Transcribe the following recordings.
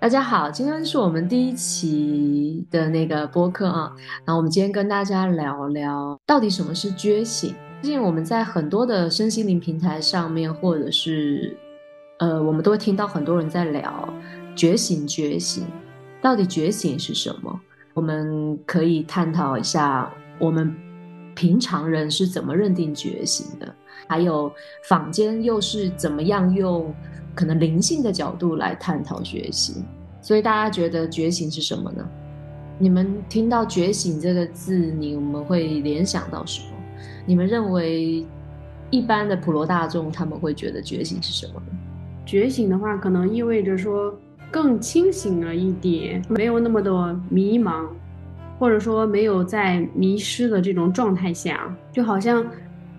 大家好，今天是我们第一期的那个播客啊。然后我们今天跟大家聊聊，到底什么是觉醒？最近我们在很多的身心灵平台上面，或者是呃，我们都会听到很多人在聊觉醒，觉醒到底觉醒是什么？我们可以探讨一下，我们平常人是怎么认定觉醒的，还有坊间又是怎么样用。可能灵性的角度来探讨觉醒，所以大家觉得觉醒是什么呢？你们听到“觉醒”这个字，你们会联想到什么？你们认为一般的普罗大众他们会觉得觉醒是什么呢？觉醒的话，可能意味着说更清醒了一点，没有那么多迷茫，或者说没有在迷失的这种状态下，就好像。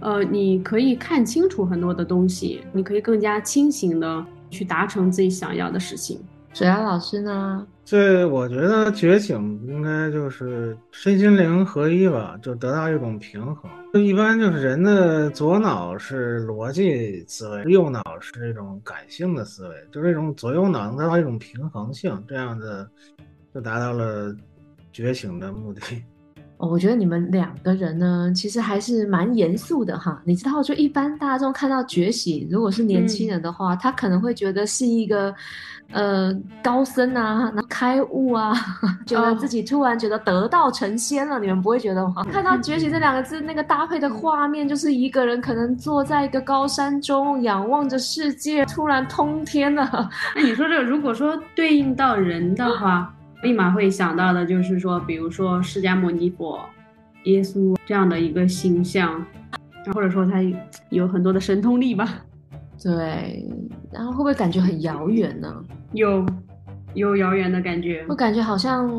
呃，你可以看清楚很多的东西，你可以更加清醒的去达成自己想要的事情。水瑶老师呢？这我觉得觉醒应该就是身心灵合一吧，就得到一种平衡。就一般就是人的左脑是逻辑思维，右脑是这种感性的思维，就这种左右脑能得到一种平衡性，这样的就达到了觉醒的目的。我觉得你们两个人呢，其实还是蛮严肃的哈。你知道，就一般大众看到觉醒，如果是年轻人的话，他可能会觉得是一个，呃，高僧啊，开悟啊，觉得自己突然觉得得道成仙了。你们不会觉得吗？看到觉醒这两个字，那个搭配的画面，就是一个人可能坐在一个高山中，仰望着世界，突然通天了。那你说这，如果说对应到人的话？立马会想到的就是说，比如说释迦牟尼佛、耶稣这样的一个形象，或者说他有很多的神通力吧。对，然后会不会感觉很遥远呢？有，有遥远的感觉。我感觉好像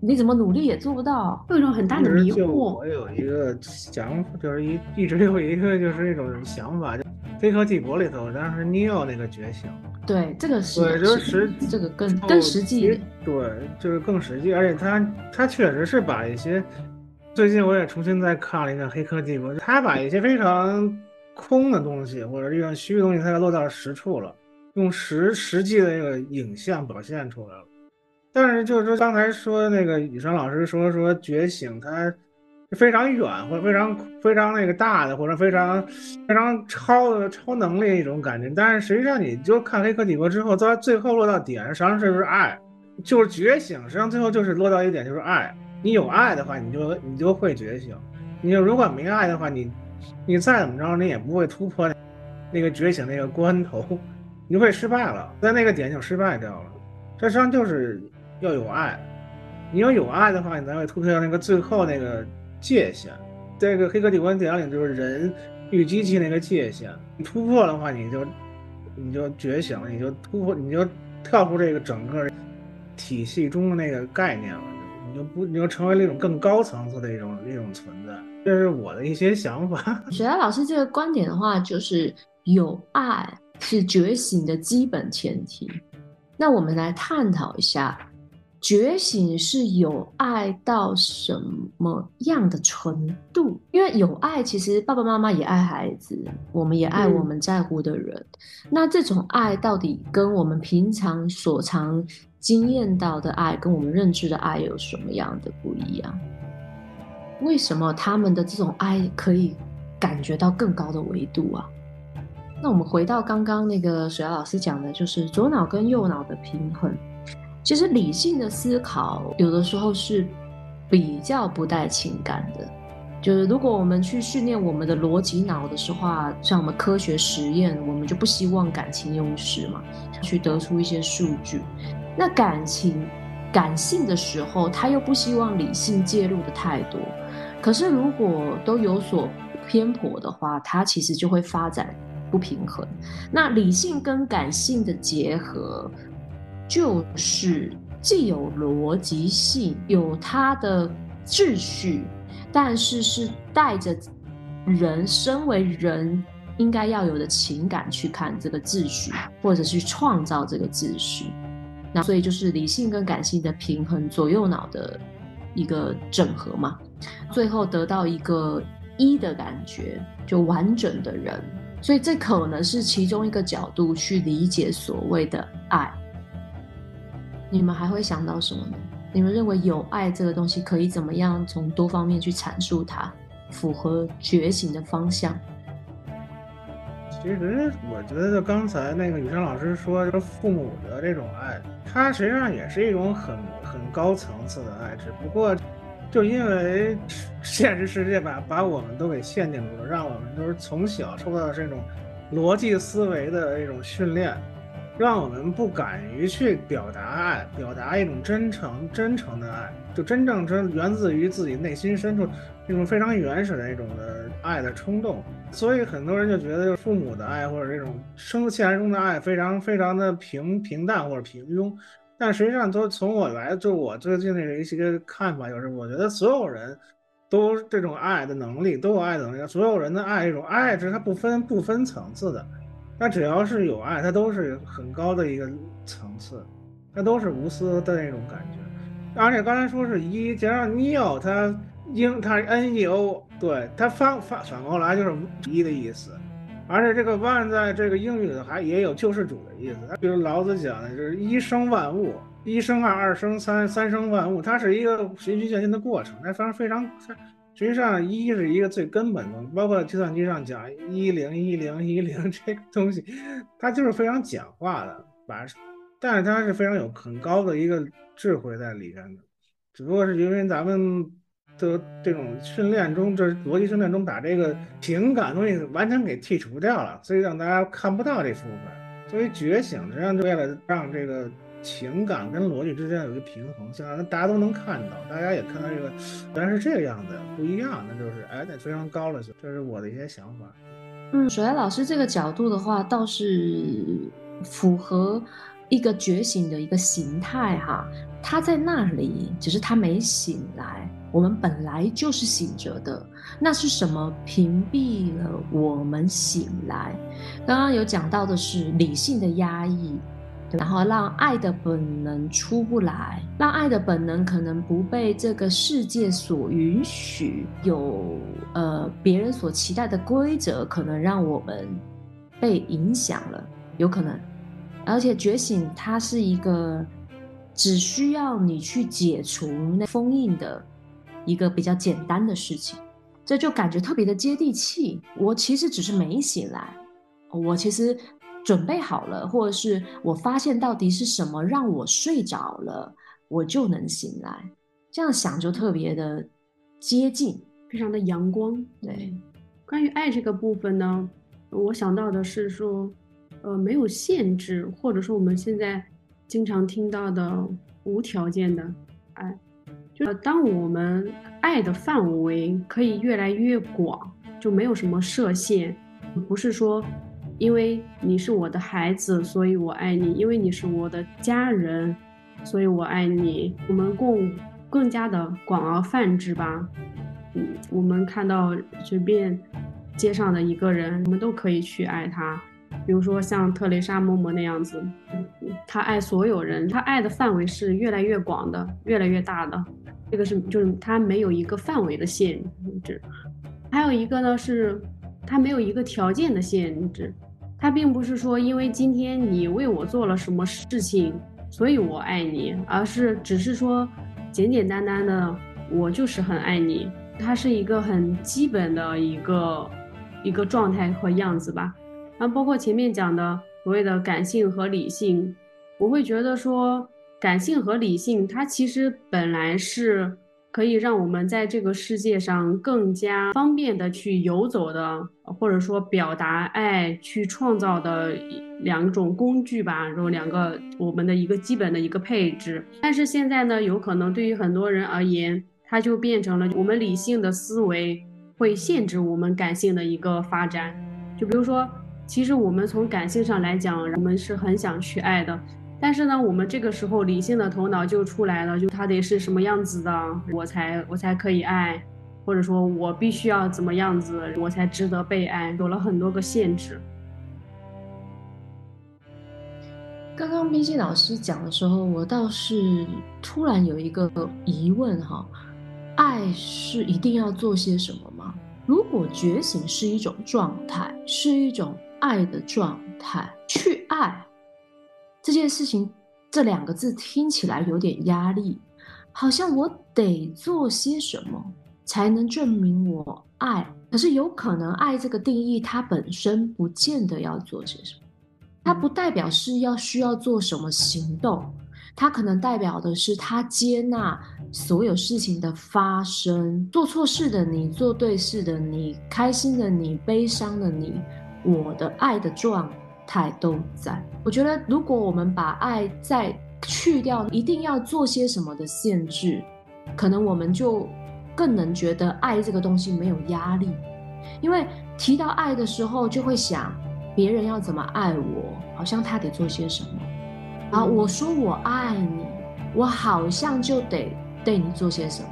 你怎么努力也做不到，有一种很大的迷惑。我有一个想法，就是一一直有一个就是那种想法，就《黑客帝国》里头当时 Neo 那个觉醒。对，这个是对，就是实这个更更实际。对，就是更实际，而且他他确实是把一些，最近我也重新再看了一个《黑客帝国》，他把一些非常空的东西或者这种虚的东西，他给落到实处了，用实实际的那个影像表现出来了。但是就是说刚才说那个雨山老师说说觉醒，他。非常远或者非常非常那个大的或者非常非常超的超能力一种感觉，但是实际上你就看《黑客帝国》之后，到最后落到点，实际上是不是爱，就是觉醒。实际上最后就是落到一点，就是爱。你有爱的话，你就你就会觉醒；你就如果没爱的话，你你再怎么着，你也不会突破那个觉醒那个关头，你会失败了，在那个点就失败掉了。这实际上就是要有爱，你要有爱的话，你才会突破到那个最后那个。界限，这个《黑客帝国》点里就是人与机器那个界限，你突破的话，你就你就觉醒了，你就突破，你就跳出这个整个体系中的那个概念了，你就不，你就成为那种更高层次的一种一种存在。这是我的一些想法。雪莱老师这个观点的话，就是有爱是觉醒的基本前提。那我们来探讨一下。觉醒是有爱到什么样的程度？因为有爱，其实爸爸妈妈也爱孩子，我们也爱我们在乎的人。那这种爱到底跟我们平常所常经验到的爱，跟我们认知的爱有什么样的不一样？为什么他们的这种爱可以感觉到更高的维度啊？那我们回到刚刚那个水瑶老师讲的，就是左脑跟右脑的平衡。其实理性的思考有的时候是比较不带情感的，就是如果我们去训练我们的逻辑脑的时候，像我们科学实验，我们就不希望感情用事嘛，去得出一些数据。那感情感性的时候，他又不希望理性介入的太多。可是如果都有所偏颇的话，它其实就会发展不平衡。那理性跟感性的结合。就是既有逻辑性，有它的秩序，但是是带着人身为人应该要有的情感去看这个秩序，或者去创造这个秩序。那所以就是理性跟感性的平衡，左右脑的一个整合嘛，最后得到一个一的感觉，就完整的人。所以这可能是其中一个角度去理解所谓的爱。你们还会想到什么呢？你们认为有爱这个东西可以怎么样从多方面去阐述它，符合觉醒的方向？其实我觉得，就刚才那个雨生老师说，就是父母的这种爱，它实际上也是一种很很高层次的爱，只不过就因为 现实世界把把我们都给限定住了，让我们都是从小受到这种逻辑思维的一种训练，让我们不敢于去表达爱，表达一种真诚真诚的爱，就真正真源自于自己内心深处那种非常原始的那种的爱的冲动。所以很多人就觉得，父母的爱或者这种生自然中的爱，非常非常的平平淡或者平庸。但实际上，都从我来，就我最近的一些看法，就是我觉得所有人都这种爱的能力，都有爱的能力。所有人的爱，这种爱是它不分不分层次的，它只要是有爱，它都是很高的一个层次，它都是无私的那种感觉。而且刚才说是一，加上 neo，它。英它是 N E O，对它反反反过来就是一的意思，而且这个 one 在这个英语里还也有救世主的意思。比如老子讲的就是一生万物，一生二，二生三，三生万物，它是一个循序渐进的过程。那反正非常，实际上一是一个最根本的，包括计算机上讲一零一零一零这个东西，它就是非常简化的，把，但是它是非常有很高的一个智慧在里边的，只不过是因为咱们。的这种训练中，这逻辑训练中，把这个情感东西完全给剔除掉了，所以让大家看不到这部分。作为觉醒，实际上就为了让这个情感跟逻辑之间有一个平衡，性，让大家都能看到，大家也看到这个 原来是这个样子，不一样，那就是哎，那非常高了。这是我的一些想法。嗯，水来老师这个角度的话，倒是符合一个觉醒的一个形态哈。他在那里，只是他没醒来。我们本来就是醒着的，那是什么屏蔽了我们醒来？刚刚有讲到的是理性的压抑，然后让爱的本能出不来，让爱的本能可能不被这个世界所允许，有呃别人所期待的规则，可能让我们被影响了，有可能。而且觉醒它是一个只需要你去解除那封印的。一个比较简单的事情，这就感觉特别的接地气。我其实只是没醒来，我其实准备好了，或者是我发现到底是什么让我睡着了，我就能醒来。这样想就特别的接近，非常的阳光。对，关于爱这个部分呢，我想到的是说，呃，没有限制，或者说我们现在经常听到的无条件的爱。就当我们爱的范围可以越来越广，就没有什么设限，不是说因为你是我的孩子，所以我爱你；因为你是我的家人，所以我爱你。我们更更加的广而泛之吧。嗯，我们看到随便街上的一个人，我们都可以去爱他。比如说像特蕾莎嬷嬷那样子，他爱所有人，他爱的范围是越来越广的，越来越大的。这个是就是他没有一个范围的限制，还有一个呢是他没有一个条件的限制，它并不是说因为今天你为我做了什么事情，所以我爱你，而是只是说简简单单的我就是很爱你，它是一个很基本的一个一个状态和样子吧。然后包括前面讲的所谓的感性和理性，我会觉得说。感性和理性，它其实本来是可以让我们在这个世界上更加方便的去游走的，或者说表达爱、去创造的两种工具吧，然后两个我们的一个基本的一个配置。但是现在呢，有可能对于很多人而言，它就变成了我们理性的思维会限制我们感性的一个发展。就比如说，其实我们从感性上来讲，我们是很想去爱的。但是呢，我们这个时候理性的头脑就出来了，就他得是什么样子的，我才我才可以爱，或者说我必须要怎么样子，我才值得被爱，有了很多个限制。刚刚冰心老师讲的时候，我倒是突然有一个疑问哈，爱是一定要做些什么吗？如果觉醒是一种状态，是一种爱的状态，去爱。这件事情这两个字听起来有点压力，好像我得做些什么才能证明我爱。可是有可能爱这个定义，它本身不见得要做些什么，它不代表是要需要做什么行动，它可能代表的是他接纳所有事情的发生，做错事的你，做对事的你，开心的你，悲伤的你，我的爱的状都在。我觉得，如果我们把爱再去掉一定要做些什么的限制，可能我们就。更能觉得爱这个东西没有压力，因为提到爱的时候，就会想别人要怎么爱我，好像他得做些什么。啊，我说我爱你，我好像就得对你做些什么。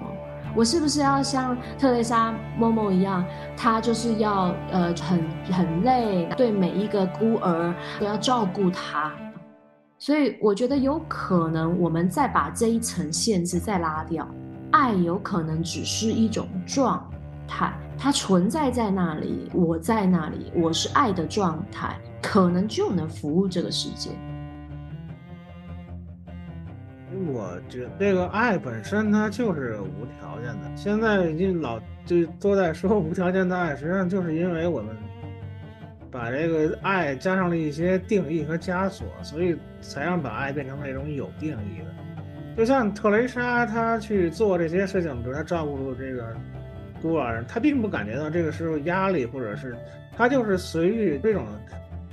我是不是要像特蕾莎某某一样，她就是要呃很很累，对每一个孤儿都要照顾他。所以我觉得有可能，我们再把这一层限制再拉掉。爱有可能只是一种状态，它存在在那里，我在那里，我是爱的状态，可能就能服务这个世界。我觉得这个爱本身它就是无条件的。现在已经老就都在说无条件的爱，实际上就是因为我们把这个爱加上了一些定义和枷锁，所以才让把爱变成那种有定义的。就像特蕾莎，她去做这些事情，比如她照顾这个孤儿，她并不感觉到这个是压力，或者是她就是随遇这种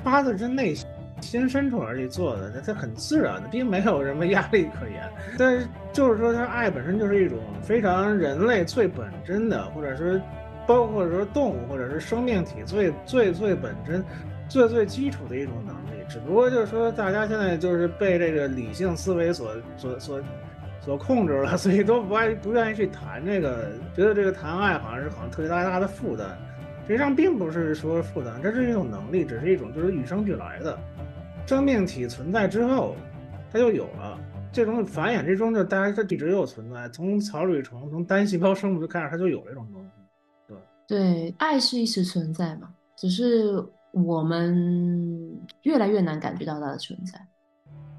发自真内心深处而去做的，它它很自然的，并没有什么压力可言。但是就是说，它爱本身就是一种非常人类最本真的，或者说包括说动物或者是生命体最最最本真、最最基础的一种能力。只不过就是说，大家现在就是被这个理性思维所所所所控制了，所以都不爱不愿意去谈这个，觉得这个谈爱好像是好像特别大大的负担。实际上并不是说负担，这是一种能力，只是一种就是与生俱来的。生命体存在之后，它就有了这种繁衍之中，就大家它一直有存在。从草履虫，从单细胞生物就开始，它就有这种东西。对对，爱是一直存在嘛，只是。我们越来越难感觉到它的存在，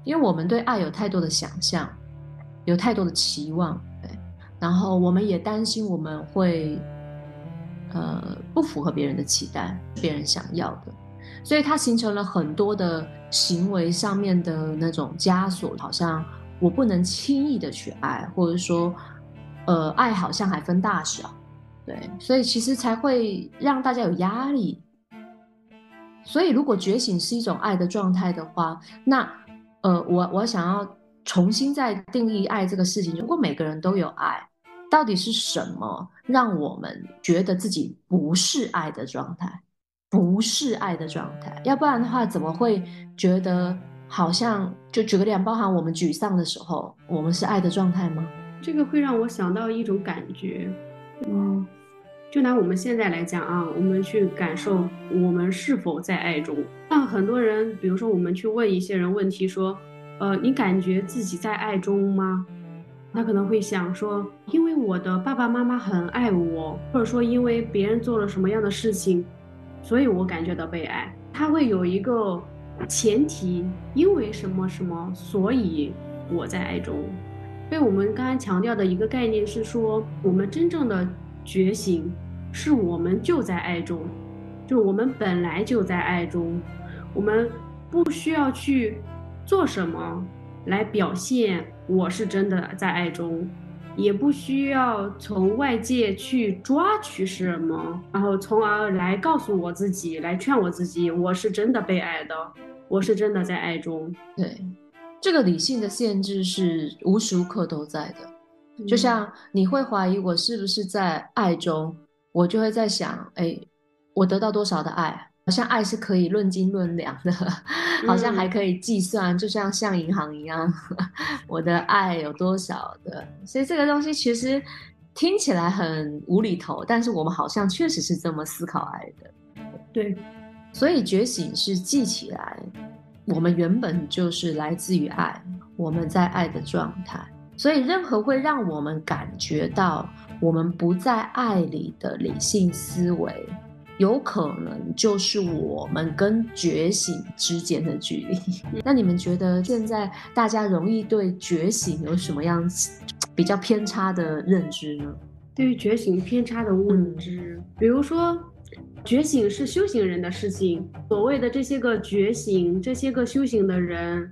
因为我们对爱有太多的想象，有太多的期望，对，然后我们也担心我们会，呃，不符合别人的期待，别人想要的，所以它形成了很多的行为上面的那种枷锁，好像我不能轻易的去爱，或者说，呃，爱好像还分大小，对，所以其实才会让大家有压力。所以，如果觉醒是一种爱的状态的话，那，呃，我我想要重新再定义爱这个事情。如果每个人都有爱，到底是什么让我们觉得自己不是爱的状态？不是爱的状态，要不然的话，怎么会觉得好像就举个例，包含我们沮丧的时候，我们是爱的状态吗？这个会让我想到一种感觉，嗯。就拿我们现在来讲啊，我们去感受我们是否在爱中。那很多人，比如说我们去问一些人问题，说，呃，你感觉自己在爱中吗？他可能会想说，因为我的爸爸妈妈很爱我，或者说因为别人做了什么样的事情，所以我感觉到被爱。他会有一个前提，因为什么什么，所以我在爱中。所以我们刚才强调的一个概念是说，我们真正的。觉醒，是我们就在爱中，就我们本来就在爱中，我们不需要去做什么来表现我是真的在爱中，也不需要从外界去抓取什么，然后从而来告诉我自己，来劝我自己，我是真的被爱的，我是真的在爱中。对，这个理性的限制是无时无刻都在的。就像你会怀疑我是不是在爱中，我就会在想，哎，我得到多少的爱？好像爱是可以论斤论两的，好像还可以计算，就像像银行一样，我的爱有多少的？所以这个东西其实听起来很无厘头，但是我们好像确实是这么思考爱的。对，所以觉醒是记起来，我们原本就是来自于爱，我们在爱的状态。所以，任何会让我们感觉到我们不在爱里的理性思维，有可能就是我们跟觉醒之间的距离。那你们觉得现在大家容易对觉醒有什么样比较偏差的认知呢？对于觉醒偏差的认知，比如说，觉醒是修行人的事情。所谓的这些个觉醒，这些个修行的人，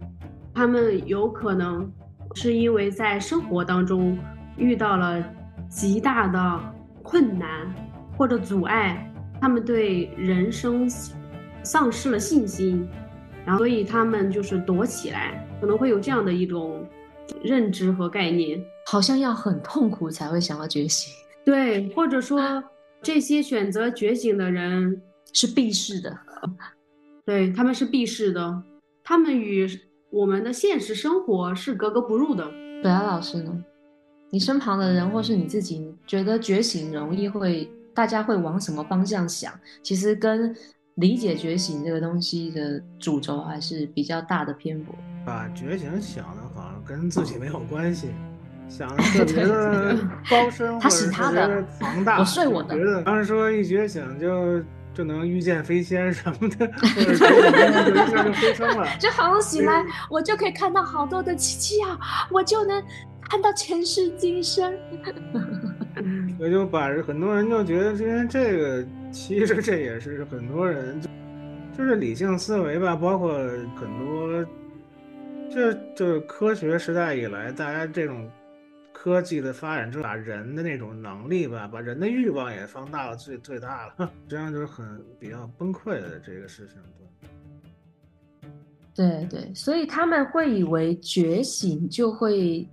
他们有可能是因为在生活当中遇到了极大的困难或者阻碍。他们对人生丧失了信心，然后所以他们就是躲起来，可能会有这样的一种认知和概念，好像要很痛苦才会想要觉醒。对，或者说这些选择觉醒的人是避世的，对他们是避世的，他们与我们的现实生活是格格不入的。对啊，老师呢？你身旁的人或是你自己觉得觉醒容易会？大家会往什么方向想？其实跟理解觉醒这个东西的主轴还是比较大的偏颇。把觉醒想的好像跟自己没有关系，想的 特别的高深，他是他的庞大。我睡我的。觉得当时说一觉醒就就能遇见飞仙什么的，或者就就飞升了。就好像醒来，我就可以看到好多的奇迹啊，我就能看到前世今生。我就把很多人就觉得，因为这个其实这也是很多人，就是理性思维吧，包括很多，这就是科学时代以来，大家这种科技的发展，就把人的那种能力吧，把人的欲望也放大了最最大了，这样就是很比较崩溃的这个事情。对对，所以他们会以为觉醒就会。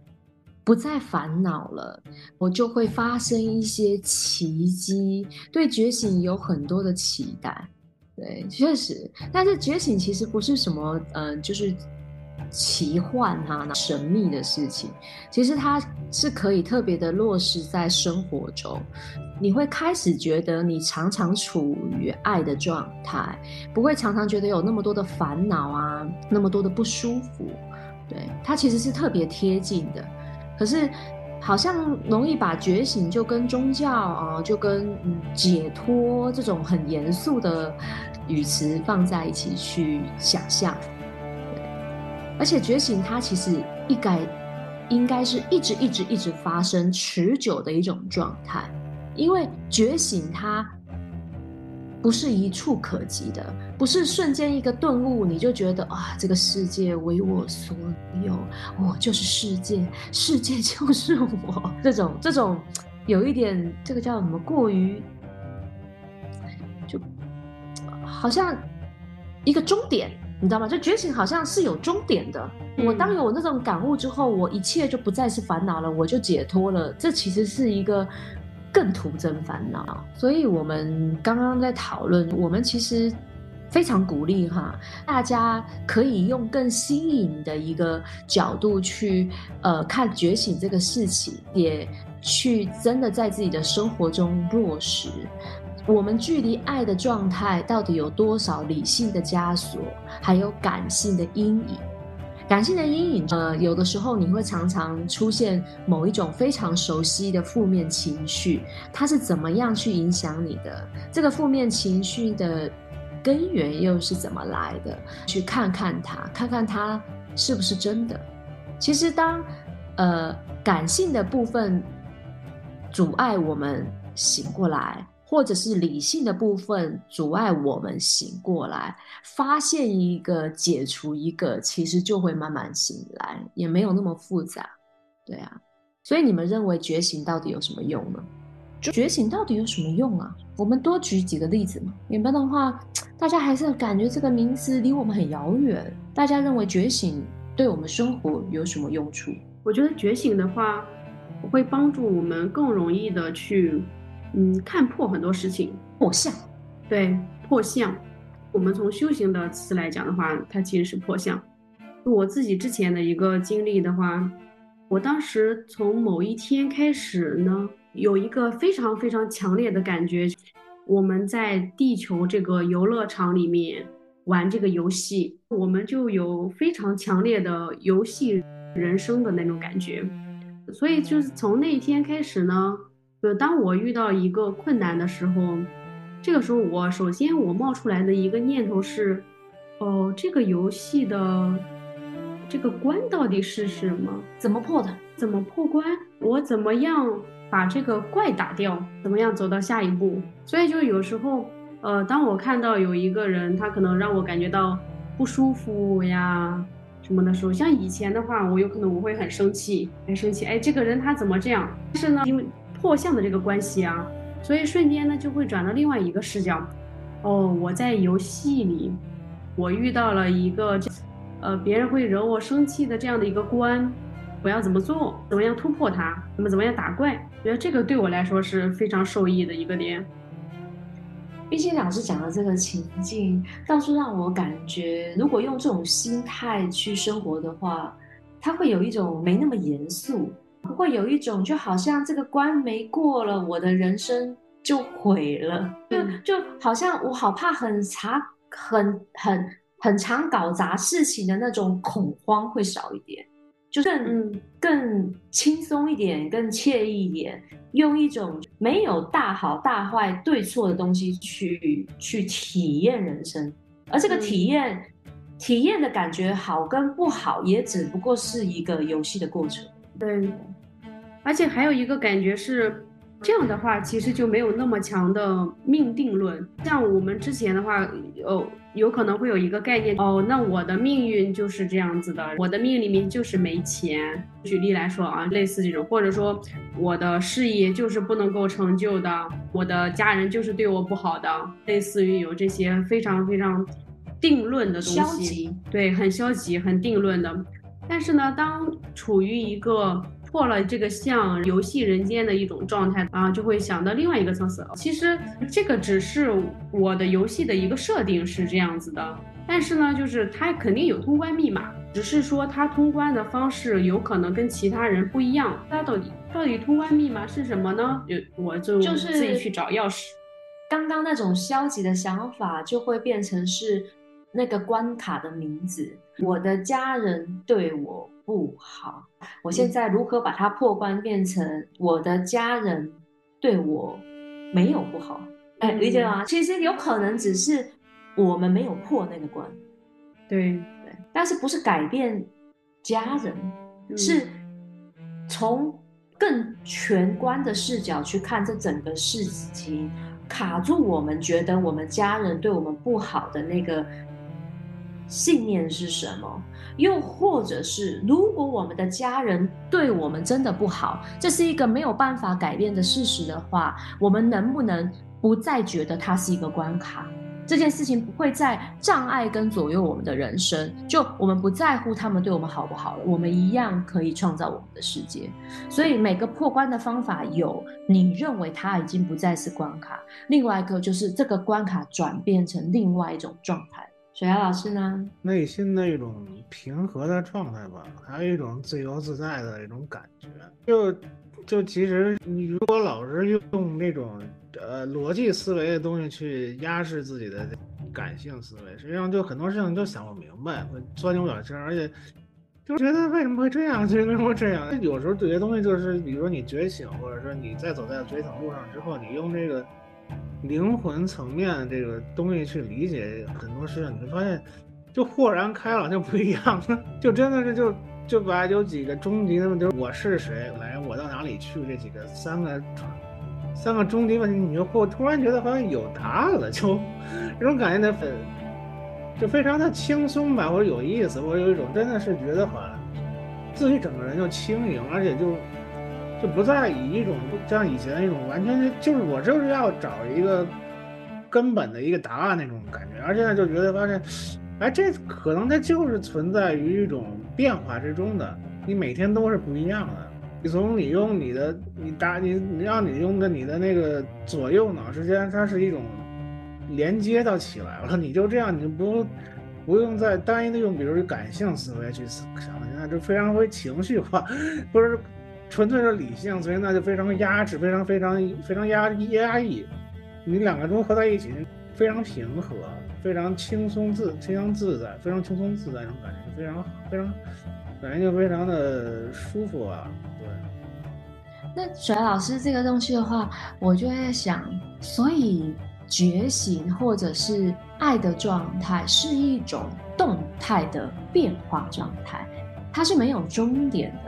不再烦恼了，我就会发生一些奇迹。对觉醒有很多的期待，对，确实。但是觉醒其实不是什么，嗯，就是奇幻哈、神秘的事情。其实它是可以特别的落实在生活中。你会开始觉得你常常处于爱的状态，不会常常觉得有那么多的烦恼啊，那么多的不舒服。对，它其实是特别贴近的。可是，好像容易把觉醒就跟宗教啊，就跟嗯解脱这种很严肃的语词放在一起去想象。而且觉醒它其实一该应该是一直一直一直发生、持久的一种状态，因为觉醒它。不是一触可及的，不是瞬间一个顿悟，你就觉得啊，这个世界为我所有，我就是世界，世界 就是我。这种这种，有一点这个叫什么？过于，就好像一个终点，你知道吗？就觉醒好像是有终点的。我当有那种感悟之后，我一切就不再是烦恼了，我就解脱了。这其实是一个。更徒增烦恼，所以我们刚刚在讨论，我们其实非常鼓励哈，大家可以用更新颖的一个角度去呃看觉醒这个事情，也去真的在自己的生活中落实。我们距离爱的状态到底有多少理性的枷锁，还有感性的阴影？感性的阴影，呃，有的时候你会常常出现某一种非常熟悉的负面情绪，它是怎么样去影响你的？这个负面情绪的根源又是怎么来的？去看看它，看看它是不是真的。其实，当呃感性的部分阻碍我们醒过来。或者是理性的部分阻碍我们醒过来，发现一个，解除一个，其实就会慢慢醒来，也没有那么复杂，对啊。所以你们认为觉醒到底有什么用呢？觉醒到底有什么用啊？我们多举几个例子嘛。要不然的话，大家还是感觉这个名词离我们很遥远。大家认为觉醒对我们生活有什么用处？我觉得觉醒的话，会帮助我们更容易的去。嗯，看破很多事情，破相，对，破相。我们从修行的词来讲的话，它其实是破相。我自己之前的一个经历的话，我当时从某一天开始呢，有一个非常非常强烈的感觉，我们在地球这个游乐场里面玩这个游戏，我们就有非常强烈的游戏人生的那种感觉。所以就是从那一天开始呢。就当我遇到一个困难的时候，这个时候我首先我冒出来的一个念头是，哦，这个游戏的这个关到底是什么？怎么破的？怎么破关？我怎么样把这个怪打掉？怎么样走到下一步？所以就有时候，呃，当我看到有一个人，他可能让我感觉到不舒服呀什么的时候，像以前的话，我有可能我会很生气，很生气，哎，这个人他怎么这样？但是呢，因为破相的这个关系啊，所以瞬间呢就会转到另外一个视角。哦，我在游戏里，我遇到了一个，呃，别人会惹我生气的这样的一个关。我要怎么做？怎么样突破它？怎么怎么样打怪？觉得这个对我来说是非常受益的一个点。毕竟老师讲的这个情境，倒是让我感觉，如果用这种心态去生活的话，他会有一种没那么严肃，会有一种就好像这个关没过了，我的人生就毁了，就就好像我好怕很长、很很很常搞砸事情的那种恐慌会少一点。就更更轻松一点，更惬意一点，用一种没有大好大坏对错的东西去去体验人生，而这个体验体验的感觉好跟不好，也只不过是一个游戏的过程。对，而且还有一个感觉是。这样的话，其实就没有那么强的命定论。像我们之前的话，哦，有可能会有一个概念，哦，那我的命运就是这样子的，我的命里面就是没钱。举例来说啊，类似这种，或者说我的事业就是不能够成就的，我的家人就是对我不好的，类似于有这些非常非常定论的东西，对，很消极、很定论的。但是呢，当处于一个破了这个像游戏人间的一种状态啊，就会想到另外一个层次。其实这个只是我的游戏的一个设定是这样子的，但是呢，就是它肯定有通关密码，只是说它通关的方式有可能跟其他人不一样。那到底到底通关密码是什么呢？有我就就是自己去找钥匙。刚刚那种消极的想法就会变成是那个关卡的名字。我的家人对我。不好，我现在如何把它破关变成我的家人对我没有不好？哎，理解吗？其实有可能只是我们没有破那个关，对对，但是不是改变家人，是从更全观的视角去看这整个事情，卡住我们觉得我们家人对我们不好的那个信念是什么？又或者是，如果我们的家人对我们真的不好，这是一个没有办法改变的事实的话，我们能不能不再觉得它是一个关卡？这件事情不会再障碍跟左右我们的人生，就我们不在乎他们对我们好不好了，我们一样可以创造我们的世界。所以每个破关的方法有，你认为它已经不再是关卡，另外一个就是这个关卡转变成另外一种状态。雪瑶老师呢？内心的一种平和的状态吧，还有一种自由自在的一种感觉。就就其实你如果老是用那种呃逻辑思维的东西去压制自己的感性思维，实际上就很多事情都想不明白，会钻牛角尖，而且就觉得为什么会这样，就为什么会这样？有时候有些东西就是，比如说你觉醒，或者说你在走在觉醒路上之后，你用这个。灵魂层面这个东西去理解很多事情，你会发现就豁然开朗，就不一样了，就真的是就 就把有几个终极的问题，我是谁，来我到哪里去，这几个三个三个终极问题，你就会突然觉得好像有答案了，就这种感觉的很就非常的轻松吧，或者有意思，我有一种真的是觉得好像自己整个人就轻盈，而且就。就不再以一种像以前那种完全就是我就是要找一个根本的一个答案那种感觉，而现在就觉得发现，哎，这可能它就是存在于一种变化之中的，你每天都是不一样的。你从你用你的你打你你让你用的你的那个左右脑之间，它是一种连接到起来了，你就这样，你就不不用再单一的用，比如感性思维去想，现在就非常会情绪化，不是。纯粹是理性，所以那就非常压制，非常非常非常压压抑。你两个融合在一起，非常平和，非常轻松自，非常自在，非常轻松自在那种感觉，非常非常，感觉就非常的舒服啊。对。那水老师这个东西的话，我就在想，所以觉醒或者是爱的状态是一种动态的变化状态，它是没有终点的，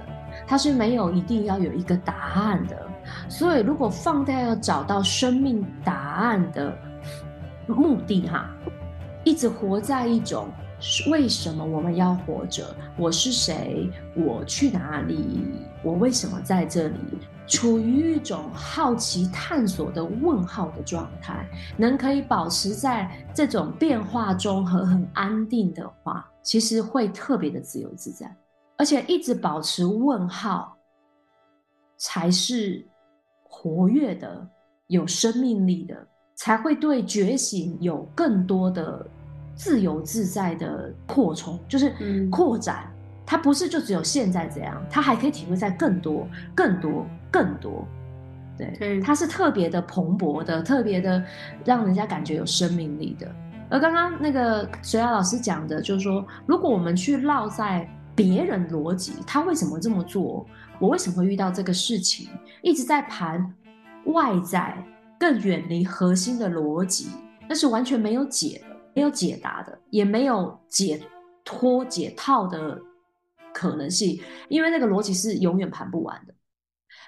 它是没有一定要有一个答案的。所以，如果放在要找到生命答案的目的，哈，一直活在一种为什么我们要活着？我是谁？我去哪里？我为什么在这里？处于一种好奇探索的问号的状态，能可以保持在这种变化中和很安定的话，其实会特别的自由自在，而且一直保持问号，才是活跃的、有生命力的，才会对觉醒有更多的自由自在的扩充，就是扩展。它不是就只有现在这样，它还可以体会在更多、更多、更多。对，它是特别的蓬勃的，特别的让人家感觉有生命力的。而刚刚那个水雅老师讲的，就是说，如果我们去绕在别人逻辑，他为什么这么做？我为什么会遇到这个事情？一直在盘外在，更远离核心的逻辑，那是完全没有解的，没有解答的，也没有解脱解套的。可能性，因为那个逻辑是永远盘不完的。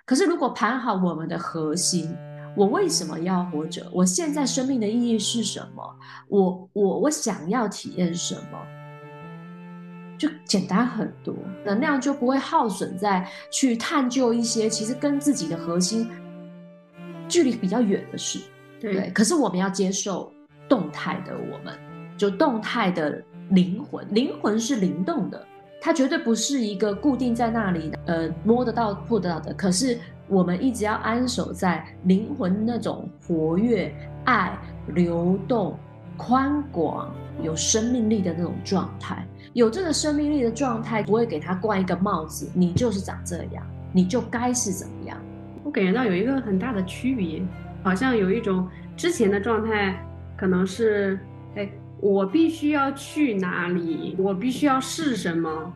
可是，如果盘好我们的核心，我为什么要活着？我现在生命的意义是什么？我我我想要体验什么？就简单很多，能量就不会耗损在去探究一些其实跟自己的核心距离比较远的事。对，可是我们要接受动态的，我们就动态的灵魂，灵魂是灵动的。它绝对不是一个固定在那里的，呃，摸得到、碰得到的。可是我们一直要安守在灵魂那种活跃、爱、流动、宽广、有生命力的那种状态。有这个生命力的状态，不会给他冠一个帽子，你就是长这样，你就该是怎么样。我感觉到有一个很大的区别，好像有一种之前的状态，可能是，哎。我必须要去哪里？我必须要是什么？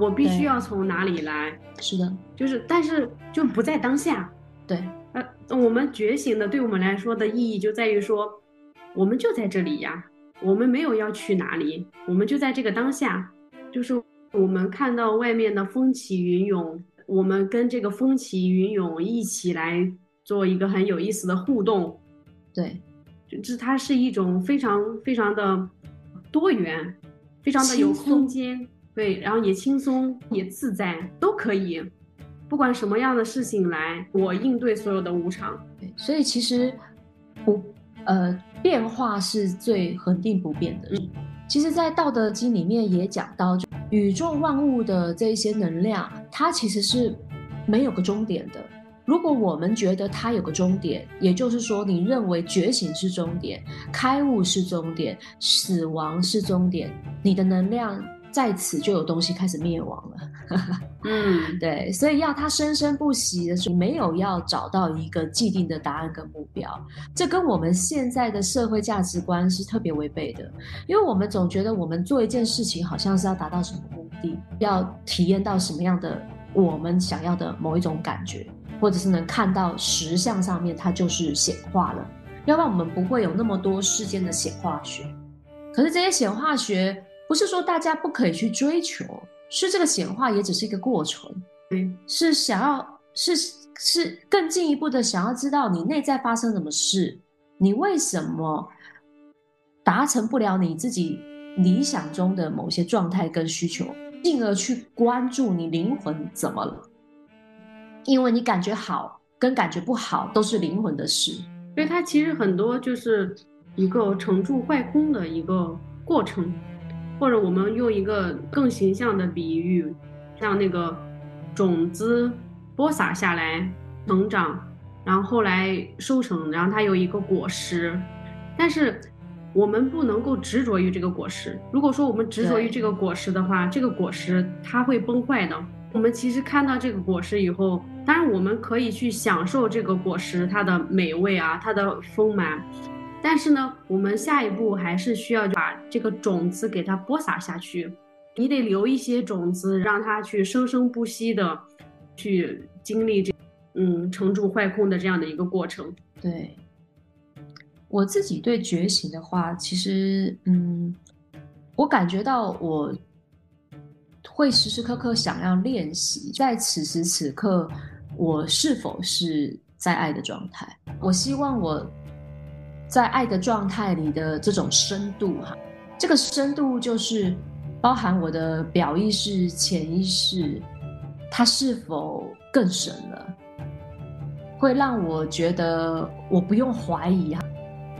我必须要从哪里来？是的，就是，但是就不在当下。对，呃，我们觉醒的，对我们来说的意义就在于说，我们就在这里呀，我们没有要去哪里，我们就在这个当下。就是我们看到外面的风起云涌，我们跟这个风起云涌一起来做一个很有意思的互动。对。就是它是一种非常非常的多元，非常的有空间，对，然后也轻松也自在，都可以，不管什么样的事情来，我应对所有的无常。对，所以其实不呃变化是最恒定不变的。其实，在《道德经》里面也讲到，宇宙万物的这一些能量，它其实是没有个终点的。如果我们觉得它有个终点，也就是说，你认为觉醒是终点，开悟是终点，死亡是终点，你的能量在此就有东西开始灭亡了。嗯，对，所以要他生生不息的时候，没有要找到一个既定的答案跟目标，这跟我们现在的社会价值观是特别违背的，因为我们总觉得我们做一件事情，好像是要达到什么目的，要体验到什么样的我们想要的某一种感觉。或者是能看到实相上面，它就是显化了，要不然我们不会有那么多事件的显化学。可是这些显化学不是说大家不可以去追求，是这个显化也只是一个过程，嗯，是想要是是更进一步的想要知道你内在发生什么事，你为什么达成不了你自己理想中的某些状态跟需求，进而去关注你灵魂怎么了。因为你感觉好跟感觉不好都是灵魂的事，所以它其实很多就是一个成住坏空的一个过程，或者我们用一个更形象的比喻，像那个种子播撒下来成长，然后后来收成，然后它有一个果实，但是我们不能够执着于这个果实。如果说我们执着于这个果实的话，这个果实它会崩坏的。我们其实看到这个果实以后，当然我们可以去享受这个果实它的美味啊，它的丰满。但是呢，我们下一步还是需要把这个种子给它播撒下去。你得留一些种子，让它去生生不息的去经历这，嗯，成住坏空的这样的一个过程。对，我自己对觉醒的话，其实，嗯，我感觉到我会时时刻刻想要练习，在此时此刻，我是否是在爱的状态？我希望我在爱的状态里的这种深度，哈，这个深度就是包含我的表意识、潜意识，它是否更深了？会让我觉得我不用怀疑啊，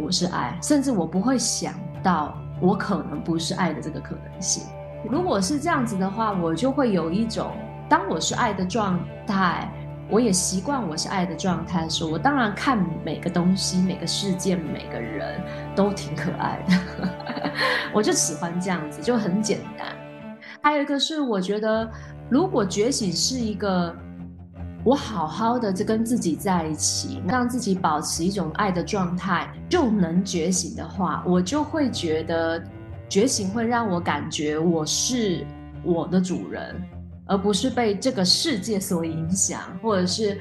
我是爱，甚至我不会想到我可能不是爱的这个可能性。如果是这样子的话，我就会有一种，当我是爱的状态，我也习惯我是爱的状态的时候，我当然看每个东西、每个事件、每个人都挺可爱的，我就喜欢这样子，就很简单。还有一个是，我觉得如果觉醒是一个。我好好的就跟自己在一起，让自己保持一种爱的状态，就能觉醒的话，我就会觉得觉醒会让我感觉我是我的主人，而不是被这个世界所影响，或者是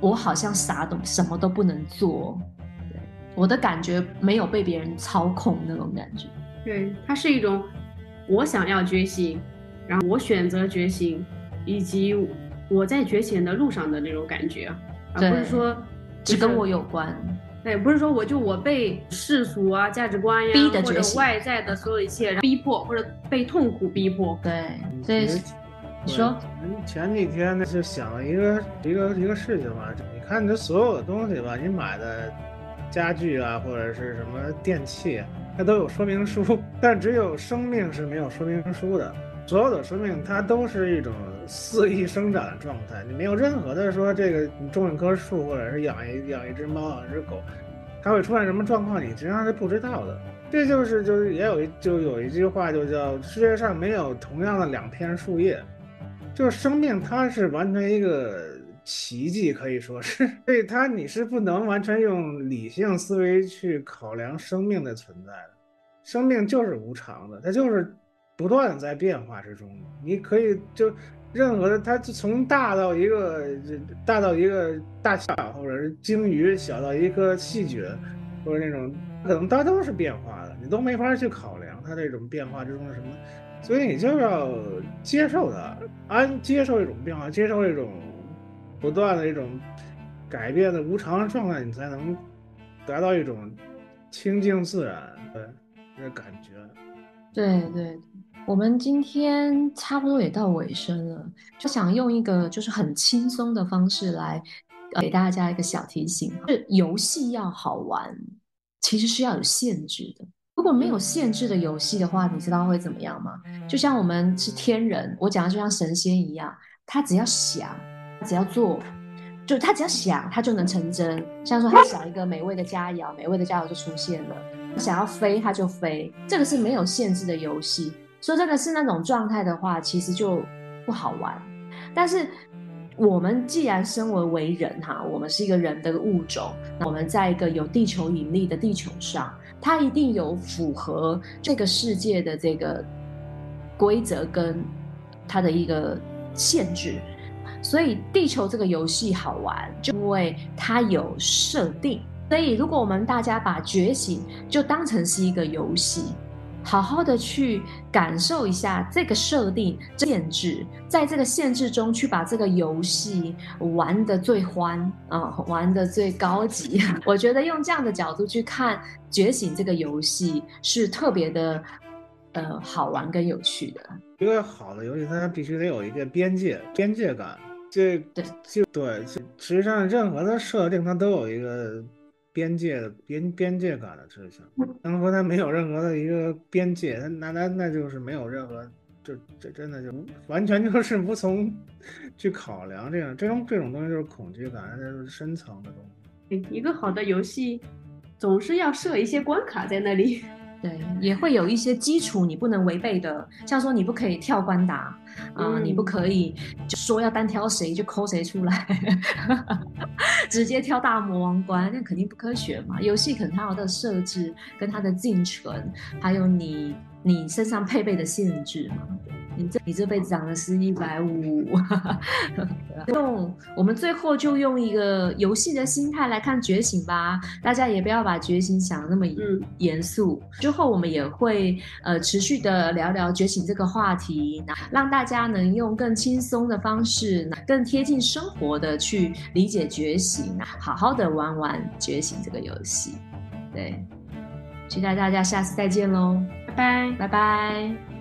我好像啥都什么都不能做，对，我的感觉没有被别人操控那种感觉。对，它是一种我想要觉醒，然后我选择觉醒，以及。我在觉醒的路上的那种感觉，而不是说只跟我有关。对，不是说我就我被世俗啊价值观呀或者外在的所有一切逼迫，或者被痛苦逼迫。对，所以你说前几天呢就想了一个一个一个事情吧，你看你这所有的东西吧，你买的家具啊或者是什么电器，它都有说明书，但只有生命是没有说明书的。所有的生命它都是一种肆意生长的状态，你没有任何的说这个你种一棵树，或者是养一养一只猫养一只狗，它会出现什么状况，你实际上是不知道的。这就是就是也有一就有一句话就叫世界上没有同样的两片树叶，就是生命它是完全一个奇迹，可以说是，所以它你是不能完全用理性思维去考量生命的存在的，生命就是无常的，它就是。不断在变化之中，你可以就任何的，它从大到一个大到一个大象，或者是鲸鱼，小到一颗细菌，或者那种可能它都是变化的，你都没法去考量它这种变化之中的什么，所以你就要接受它，安接受一种变化，接受一种不断的一种改变的无常的状态，你才能达到一种清净自然的那感觉。对对。我们今天差不多也到尾声了，就想用一个就是很轻松的方式来给大家一个小提醒：是游戏要好玩，其实是要有限制的。如果没有限制的游戏的话，你知道会怎么样吗？就像我们是天人，我讲的就像神仙一样，他只要想，只要做，就他只要想，他就能成真。像说他想一个美味的佳肴，美味的佳肴就出现了；想要飞，他就飞。这个是没有限制的游戏。说真的是那种状态的话，其实就不好玩。但是我们既然身为为人哈，我们是一个人的物种，我们在一个有地球引力的地球上，它一定有符合这个世界的这个规则跟它的一个限制。所以地球这个游戏好玩，就因为它有设定。所以如果我们大家把觉醒就当成是一个游戏。好好的去感受一下这个设定限制，在这个限制中去把这个游戏玩的最欢啊，玩的最高级。我觉得用这样的角度去看觉醒这个游戏是特别的，呃，好玩跟有趣的。一个好的游戏，它必须得有一个边界，边界感。这对就对，实际上任何的设定它都有一个。边界的边边界感的事情，能说它没有任何的一个边界，那那那就是没有任何，就这真的就完全就是无从 去考量这样这种这种东西就是恐惧感，这是深层的东西。一个好的游戏总是要设一些关卡在那里。对，也会有一些基础你不能违背的，像说你不可以跳关打啊，你不可以就说要单挑谁就抠谁出来，直接挑大魔王关，那肯定不科学嘛。游戏可能它的设置跟它的进程，还有你你身上配备的限制嘛。你这你这辈子长的是一百五。用我们最后就用一个游戏的心态来看觉醒吧，大家也不要把觉醒想那么严肃。之后我们也会呃持续的聊聊觉醒这个话题，让大家能用更轻松的方式，更贴近生活的去理解觉醒，好好的玩玩觉醒这个游戏。对，期待大家下次再见喽，拜拜，拜拜。